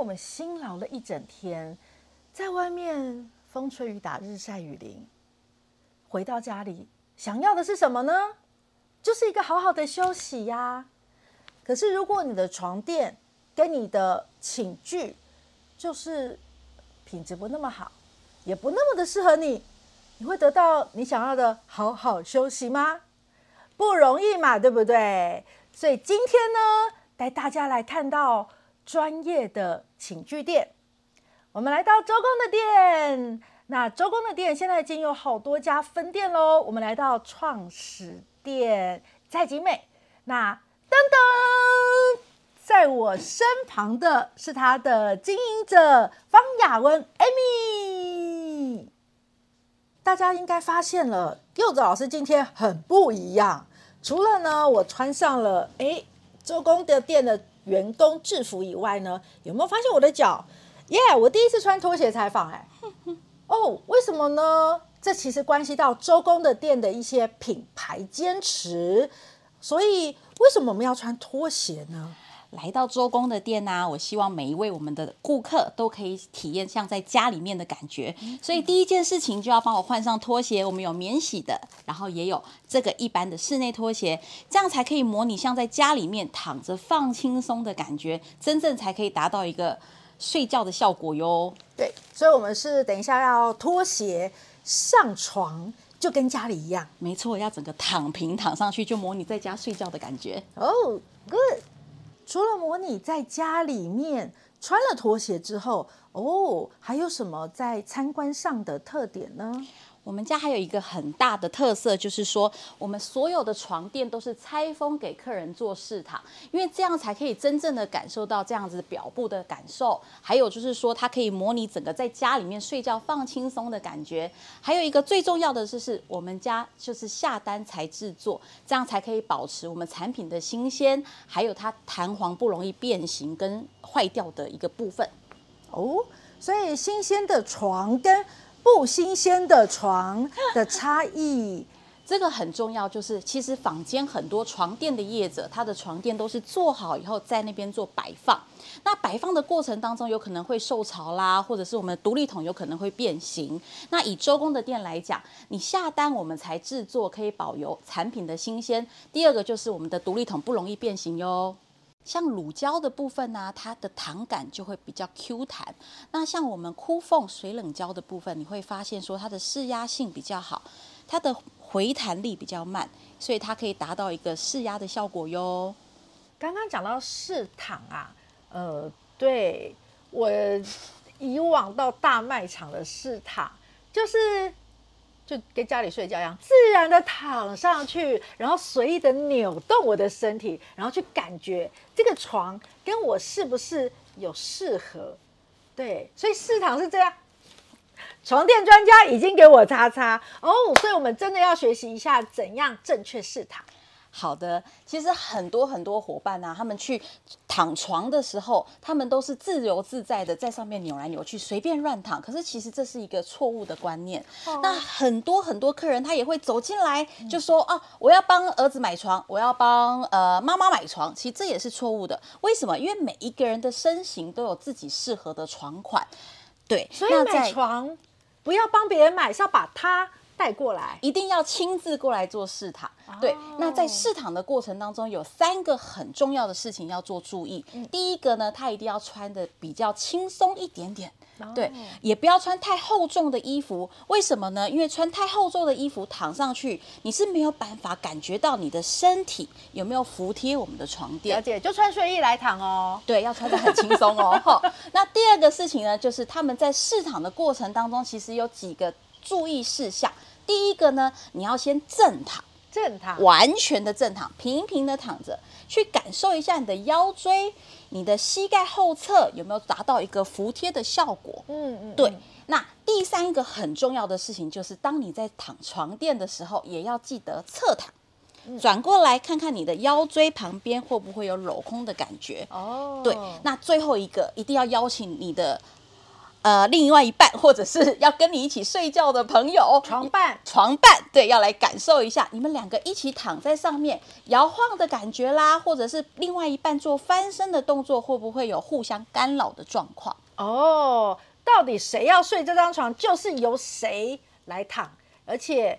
我们辛劳了一整天，在外面风吹雨打、日晒雨淋，回到家里想要的是什么呢？就是一个好好的休息呀。可是如果你的床垫跟你的寝具就是品质不那么好，也不那么的适合你，你会得到你想要的好好休息吗？不容易嘛，对不对？所以今天呢，带大家来看到。专业的寝具店，我们来到周公的店。那周公的店现在已经有好多家分店喽。我们来到创始店蔡景美。那噔噔，在我身旁的是他的经营者方雅雯 Amy。大家应该发现了，柚子老师今天很不一样。除了呢，我穿上了哎周公的店的。员工制服以外呢，有没有发现我的脚？耶、yeah！我第一次穿拖鞋采访，哎，哦，为什么呢？这其实关系到周公的店的一些品牌坚持，所以为什么我们要穿拖鞋呢？来到周公的店呢、啊，我希望每一位我们的顾客都可以体验像在家里面的感觉。所以第一件事情就要帮我换上拖鞋。我们有免洗的，然后也有这个一般的室内拖鞋，这样才可以模拟像在家里面躺着放轻松的感觉，真正才可以达到一个睡觉的效果哟。对，所以我们是等一下要拖鞋上床，就跟家里一样。没错，要整个躺平躺上去，就模拟在家睡觉的感觉。哦，oh，good。除了模拟在家里面穿了拖鞋之后，哦，还有什么在参观上的特点呢？我们家还有一个很大的特色，就是说我们所有的床垫都是拆封给客人做试躺，因为这样才可以真正的感受到这样子表布的感受。还有就是说，它可以模拟整个在家里面睡觉放轻松的感觉。还有一个最重要的就是，我们家就是下单才制作，这样才可以保持我们产品的新鲜，还有它弹簧不容易变形跟坏掉的一个部分。哦，所以新鲜的床跟不新鲜的床的差异，这个很重要。就是其实坊间很多床垫的业者，他的床垫都是做好以后在那边做摆放。那摆放的过程当中，有可能会受潮啦，或者是我们独立筒有可能会变形。那以周公的店来讲，你下单我们才制作，可以保留产品的新鲜。第二个就是我们的独立筒不容易变形哟。像乳胶的部分呢、它的弹感就会比较 Q 弹。那像我们枯缝水冷胶的部分，你会发现说它的释压性比较好，它的回弹力比较慢，所以它可以达到一个释压的效果哟。刚刚讲到试躺啊，呃，对，我以往到大卖场的试躺就是。就跟家里睡觉一样，自然的躺上去，然后随意的扭动我的身体，然后去感觉这个床跟我是不是有适合。对，所以试躺是这样。床垫专家已经给我擦擦哦，所以我们真的要学习一下怎样正确试躺。好的，其实很多很多伙伴啊，他们去躺床的时候，他们都是自由自在的在上面扭来扭去，随便乱躺。可是其实这是一个错误的观念。哦、那很多很多客人他也会走进来就说：“哦、嗯啊，我要帮儿子买床，我要帮呃妈妈买床。”其实这也是错误的。为什么？因为每一个人的身形都有自己适合的床款。对，所以买床不要帮别人买，是要把它。带过来，一定要亲自过来做试躺。Oh. 对，那在试躺的过程当中，有三个很重要的事情要做注意。嗯、第一个呢，他一定要穿的比较轻松一点点。对，也不要穿太厚重的衣服。为什么呢？因为穿太厚重的衣服躺上去，你是没有办法感觉到你的身体有没有服贴我们的床垫。了解，就穿睡衣来躺哦。对，要穿的很轻松哦。那第二个事情呢，就是他们在试躺的过程当中，其实有几个注意事项。第一个呢，你要先正躺，正躺，完全的正躺，平平的躺着，去感受一下你的腰椎、你的膝盖后侧有没有达到一个服帖的效果。嗯嗯，对。那第三个很重要的事情就是，当你在躺床垫的时候，也要记得侧躺，转过来看看你的腰椎旁边会不会有镂空的感觉。哦，对。那最后一个，一定要邀请你的。呃，另外一半或者是要跟你一起睡觉的朋友，床伴，床伴，对，要来感受一下你们两个一起躺在上面摇晃的感觉啦，或者是另外一半做翻身的动作，会不会有互相干扰的状况？哦，到底谁要睡这张床，就是由谁来躺，而且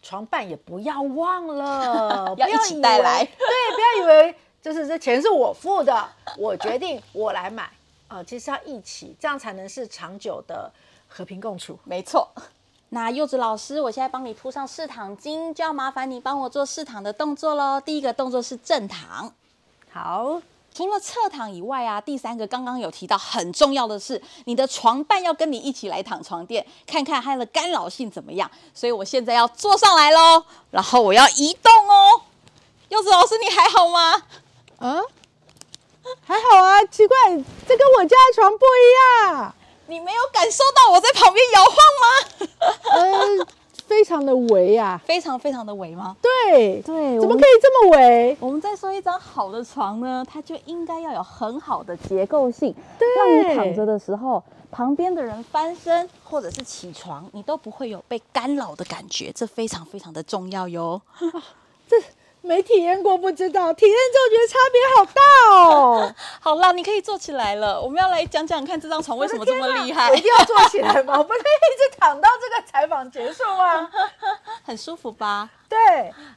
床伴也不要忘了 要一起带来，对，不要以为就是这钱是我付的，我决定我来买。呃，其实要一起，这样才能是长久的和平共处。没错。那柚子老师，我现在帮你铺上试躺巾，就要麻烦你帮我做试躺的动作喽。第一个动作是正躺。好，除了侧躺以外啊，第三个刚刚有提到很重要的是，你的床伴要跟你一起来躺床垫，看看它的干扰性怎么样。所以我现在要坐上来喽，然后我要移动哦。柚子老师，你还好吗？嗯。还好啊，奇怪，这跟我家的床不一样。你没有感受到我在旁边摇晃吗？呃，非常的围啊，非常非常的围吗？对对，怎么可以这么围？我们再说一张好的床呢，它就应该要有很好的结构性，对，让你躺着的时候，旁边的人翻身或者是起床，你都不会有被干扰的感觉，这非常非常的重要哟。没体验过不知道，体验之后觉得差别好大哦。好啦，你可以坐起来了。我们要来讲讲看这张床为什么这么厉害。我一定要坐起来吗？我不能一直躺到这个采访结束吗？很舒服吧？对，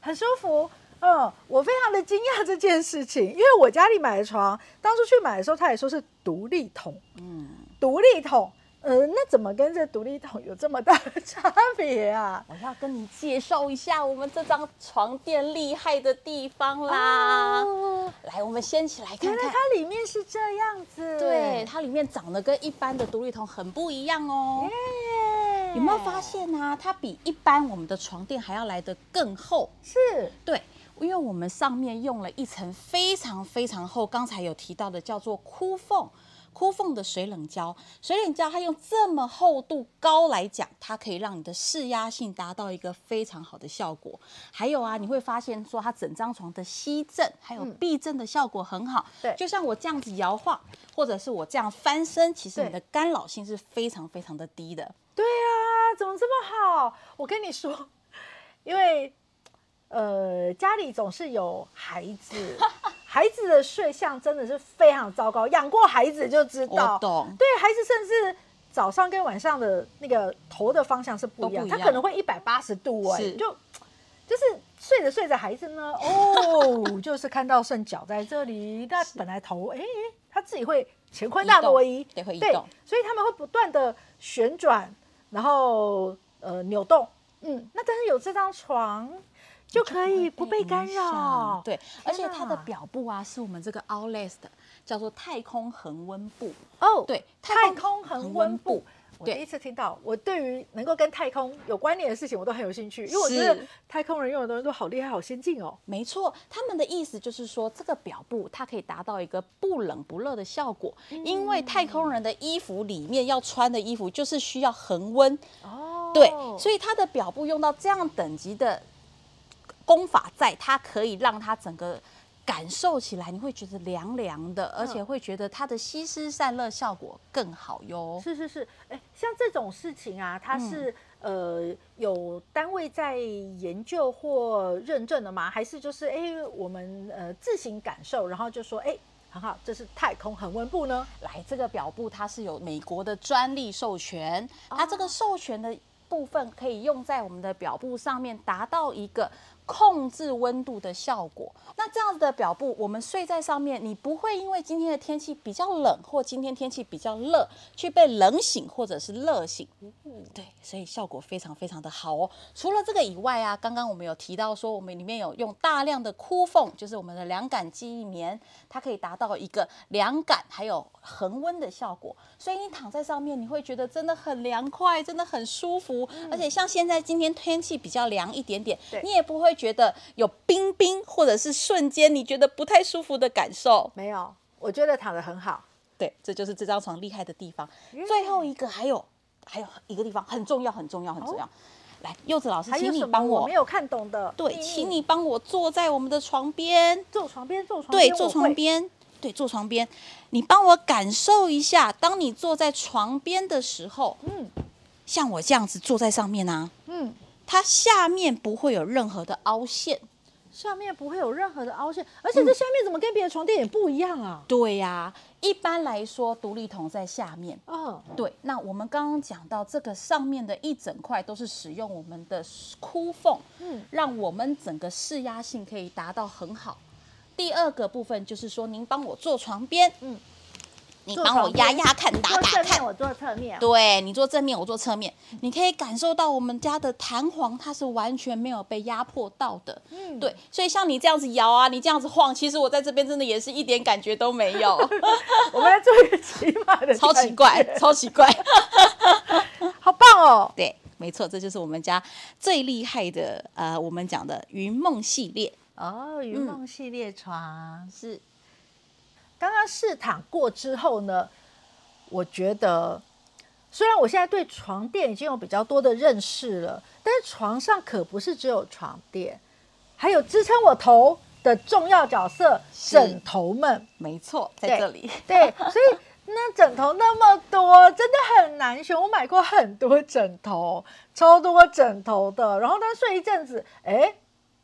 很舒服。嗯，我非常的惊讶这件事情，因为我家里买的床，当初去买的时候，他也说是独立桶。嗯，独立筒。呃，那怎么跟这独立桶有这么大的 差别啊？我要跟你介绍一下我们这张床垫厉害的地方啦。哦、来，我们掀起来看看。原来它里面是这样子。对，它里面长得跟一般的独立桶很不一样哦。耶有没有发现啊？它比一般我们的床垫还要来得更厚。是。对，因为我们上面用了一层非常非常厚，刚才有提到的叫做箍缝。箍缝的水冷胶，水冷胶它用这么厚度高来讲，它可以让你的释压性达到一个非常好的效果。还有啊，你会发现说它整张床的吸震还有避震的效果很好。对，就像我这样子摇晃，或者是我这样翻身，其实你的干扰性是非常非常的低的。对啊，怎么这么好？我跟你说，因为呃家里总是有孩子。孩子的睡相真的是非常糟糕，养过孩子就知道。对，孩子甚至早上跟晚上的那个头的方向是不一样，他可能会一百八十度哎、欸，就就是睡着睡着，孩子呢，哦，就是看到剩脚在这里，但本来头哎，他自己会乾坤大挪移，对，会移动，所以他们会不断的旋转，然后呃扭动，嗯，那但是有这张床。就可以不被干扰，对，而且它的表布啊，是我们这个 Outlast 的，叫做太空恒温布哦，对，太空恒温布，我第一次听到，我对于能够跟太空有关联的事情，我都很有兴趣，因为我觉得太空人用的东西都好厉害、好先进哦。没错，他们的意思就是说，这个表布它可以达到一个不冷不热的效果，因为太空人的衣服里面要穿的衣服就是需要恒温哦，对，所以它的表布用到这样等级的。功法在，它可以让它整个感受起来，你会觉得凉凉的，而且会觉得它的吸湿散热效果更好哟。是是是，哎，像这种事情啊，它是、嗯、呃有单位在研究或认证的吗？还是就是哎我们呃自行感受，然后就说哎很好，这是太空恒温布呢？来，这个表布它是有美国的专利授权，它这个授权的部分可以用在我们的表布上面，达到一个。控制温度的效果。那这样子的表布，我们睡在上面，你不会因为今天的天气比较冷，或今天天气比较热，去被冷醒或者是热醒。对，所以效果非常非常的好哦。除了这个以外啊，刚刚我们有提到说，我们里面有用大量的枯缝，就是我们的凉感记忆棉，它可以达到一个凉感还有恒温的效果。所以你躺在上面，你会觉得真的很凉快，真的很舒服。嗯、而且像现在今天天气比较凉一点点，你也不会。觉得有冰冰，或者是瞬间你觉得不太舒服的感受？没有，我觉得躺得很好。对，这就是这张床厉害的地方。最后一个还有还有一个地方很重要，很重要，很重要。来，柚子老师，请你帮我，我没有看懂的。对，请你帮我坐在我们的床边，坐床边，坐床边，对，坐床边。对，坐床边，你帮我感受一下，当你坐在床边的时候，嗯，像我这样子坐在上面啊，嗯，它下面不会有任何的凹陷。下面不会有任何的凹陷，而且这下面怎么跟别的床垫也不一样啊？嗯、对呀、啊，一般来说独立筒在下面。哦，对，那我们刚刚讲到这个上面的一整块都是使用我们的箍缝，嗯，让我们整个释压性可以达到很好。第二个部分就是说，您帮我做床边，嗯。你帮我压压看，打打看。我坐侧面。对，你做正面，我做侧面。你可以感受到我们家的弹簧，它是完全没有被压迫到的。嗯，对。所以像你这样子摇啊，你这样子晃，其实我在这边真的也是一点感觉都没有。我们来做一个起码的。超奇怪，超奇怪。好棒哦！对，没错，这就是我们家最厉害的呃，我们讲的云梦系列。哦，云梦系列床、嗯、是。刚刚试躺过之后呢，我觉得虽然我现在对床垫已经有比较多的认识了，但是床上可不是只有床垫，还有支撑我头的重要角色——枕头们。没错，在这里。对，对，所以那枕头那么多，真的很难选。我买过很多枕头，超多枕头的，然后他睡一阵子，哎，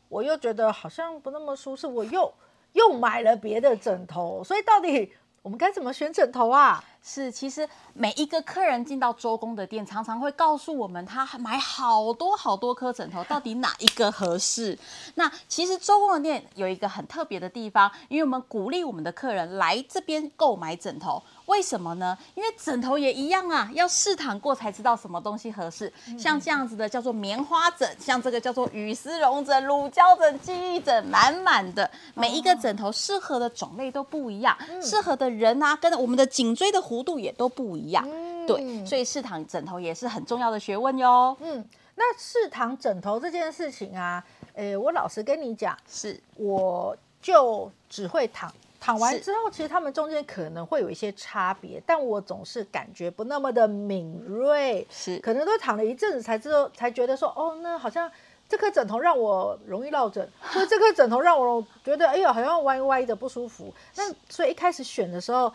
我又觉得好像不那么舒适，我又。又买了别的枕头，所以到底我们该怎么选枕头啊？是，其实每一个客人进到周公的店，常常会告诉我们，他买好多好多颗枕头，到底哪一个合适？那其实周公的店有一个很特别的地方，因为我们鼓励我们的客人来这边购买枕头。为什么呢？因为枕头也一样啊，要试躺过才知道什么东西合适。像这样子的叫做棉花枕，像这个叫做羽丝绒枕、乳胶枕、记忆枕，满满的。每一个枕头适合的种类都不一样，适合的人啊，跟我们的颈椎的弧度也都不一样。对，所以试躺枕头也是很重要的学问哟。嗯，那试躺枕头这件事情啊，诶，我老实跟你讲，是我就只会躺。躺完之后，其实他们中间可能会有一些差别，但我总是感觉不那么的敏锐，是可能都躺了一阵子才知道，才觉得说，哦，那好像这颗枕头让我容易落枕，或者这颗枕头让我觉得，哎呦，好像歪歪的不舒服。那所以一开始选的时候，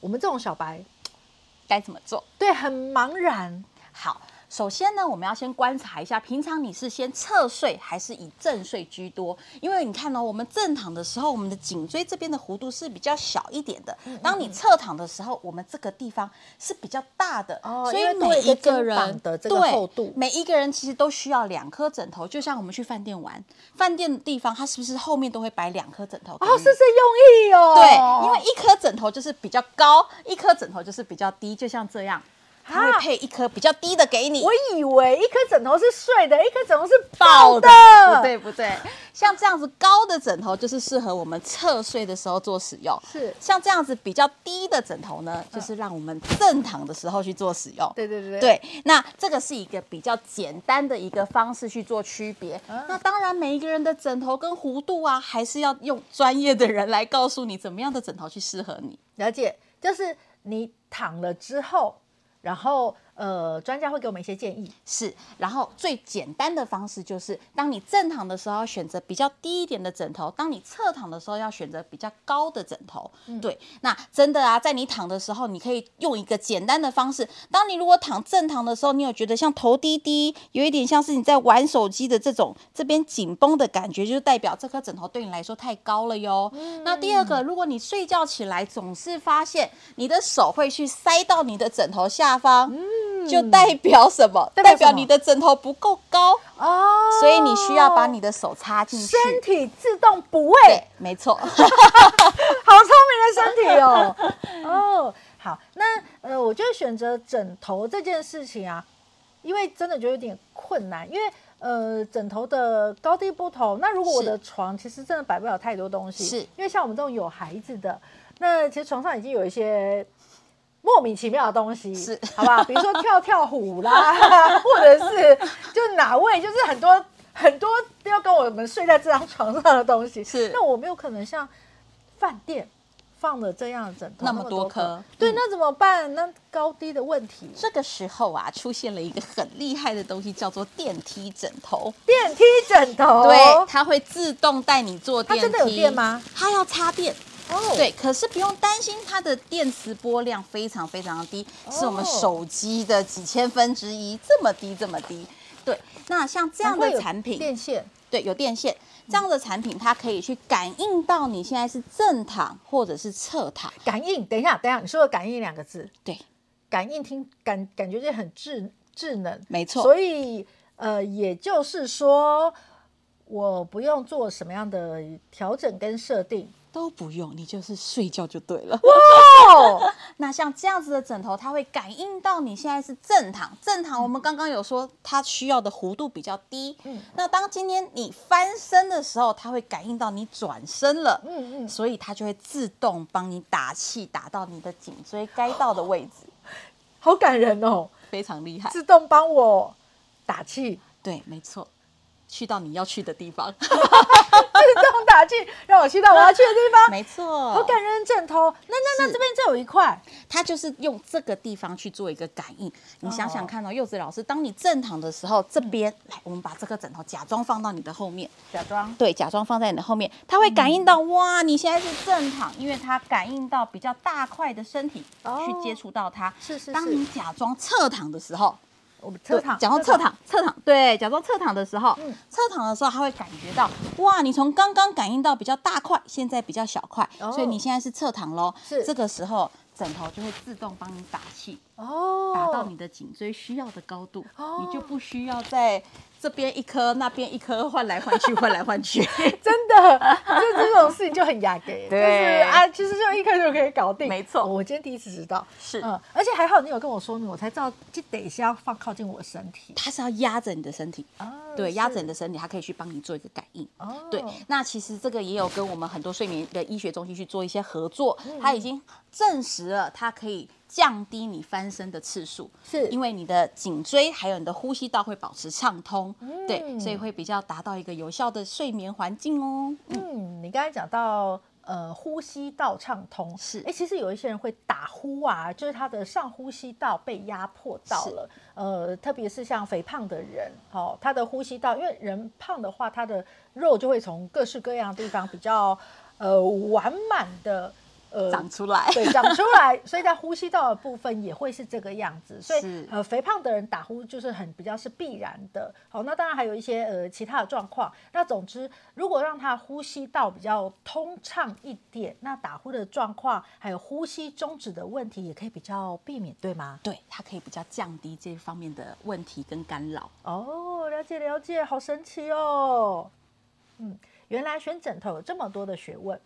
我们这种小白该怎么做？对，很茫然。好。首先呢，我们要先观察一下，平常你是先侧睡还是以正睡居多？因为你看呢，我们正躺的时候，我们的颈椎这边的弧度是比较小一点的。当你侧躺的时候，我们这个地方是比较大的。哦，所以每一个人的这个厚度，每一个人其实都需要两颗枕头。就像我们去饭店玩，饭店的地方，它是不是后面都会摆两颗枕头？哦，是这用意哦。对，因为一颗枕头就是比较高，一颗枕头就是比较低，就像这样。它会配一颗比较低的给你。我以为一颗枕头是睡的，一颗枕头是抱的。不对，不对。像这样子高的枕头就是适合我们侧睡的时候做使用。是。像这样子比较低的枕头呢，就是让我们正躺的时候去做使用。对对对。对，那这个是一个比较简单的一个方式去做区别。那当然，每一个人的枕头跟弧度啊，还是要用专业的人来告诉你怎么样的枕头去适合你。了解，就是你躺了之后。然后，呃，专家会给我们一些建议，是。然后最简单的方式就是，当你正躺的时候要选择比较低一点的枕头；当你侧躺的时候要选择比较高的枕头。嗯、对，那真的啊，在你躺的时候，你可以用一个简单的方式。当你如果躺正躺的时候，你有觉得像头低低，有一点像是你在玩手机的这种这边紧绷的感觉，就是代表这颗枕头对你来说太高了哟。嗯、那第二个，如果你睡觉起来总是发现你的手会去塞到你的枕头下。下方，嗯，就代表什么？代表你的枕头不够高哦，所以你需要把你的手插进去，身体自动补位。没错，好聪明的身体哦。哦，好，那呃，我就选择枕头这件事情啊，因为真的觉得有点困难，因为呃，枕头的高低不同。那如果我的床其实真的摆不了太多东西，是因为像我们这种有孩子的，那其实床上已经有一些。莫名其妙的东西是，好不好？比如说跳跳虎啦，或者是就哪位，就是很多很多要跟我们睡在这张床上的东西。是，那我没有可能像饭店放了这样的枕头那么多颗，嗯、对，那怎么办？那高低的问题。这个时候啊，出现了一个很厉害的东西，叫做电梯枕头。电梯枕头，对，它会自动带你坐电梯。它真的有电吗？它要插电。哦，对，可是不用担心它的电磁波量非常非常的低，哦、是我们手机的几千分之一，这么低这么低。对，那像这样的产品，电线，对，有电线，这样的产品它可以去感应到你现在是正躺或者是侧躺。感应，等一下，等一下，你说的感应两个字，对，感应听感感觉就很智智能，没错。所以呃，也就是说，我不用做什么样的调整跟设定。都不用，你就是睡觉就对了。哇，那像这样子的枕头，它会感应到你现在是正躺。正躺，我们刚刚有说它需要的弧度比较低。嗯，那当今天你翻身的时候，它会感应到你转身了。嗯嗯，所以它就会自动帮你打气，打到你的颈椎该到的位置。好感人哦，非常厉害，自动帮我打气。对，没错。去到你要去的地方，自动打气，让我去到我要去的地方。没错，好感人枕头。那那那这边这有一块，它就是用这个地方去做一个感应。你想想看哦，柚子老师，当你正躺的时候，这边、嗯、来，我们把这个枕头假装放到你的后面，假装对，假装放在你的后面，它会感应到、嗯、哇，你现在是正躺，因为它感应到比较大块的身体、哦、去接触到它。是是是。当你假装侧躺的时候。我们侧躺，假装侧躺，侧躺，对，假装侧躺的时候，嗯，侧躺的时候，他会感觉到，哇，你从刚刚感应到比较大块，现在比较小块，哦，所以你现在是侧躺喽，是，这个时候枕头就会自动帮你打气，哦，打到你的颈椎需要的高度，哦，你就不需要再。这边一颗，那边一颗，换来换去，换来换去，真的，就这种事情就很雅给，对。就是啊，其实就一颗就可以搞定，没错。哦，我今天第一次知道，是，嗯，而且还好你有跟我说明，我才知道，就得是要放靠近我的身体，它是要压着你的身体，哦，对，压着你的身体，它可以去帮你做一个感应，哦，对。那其实这个也有跟我们很多睡眠的医学中心去做一些合作，嗯，它已经证实了它可以。降低你翻身的次数，是。因为你的颈椎还有你的呼吸道会保持畅通，嗯、对，所以会比较达到一个有效的睡眠环境哦。嗯，你刚才讲到呃呼吸道畅通，是。哎、欸，其实有一些人会打呼啊，就是他的上呼吸道被压迫到了，呃，特别是像肥胖的人，哦，他的呼吸道，因为人胖的话，他的肉就会从各式各样的地方比较呃完满的。呃，长出来，对，长出来，所以在呼吸道的部分也会是这个样子。所以，呃，肥胖的人打呼就是很比较是必然的。好，那当然还有一些呃其他的状况。那总之，如果让他呼吸道比较通畅一点，那打呼的状况还有呼吸终止的问题也可以比较避免，对吗？对，它可以比较降低这方面的问题跟干扰。哦，了解了解，好神奇哦。嗯，原来选枕头有这么多的学问。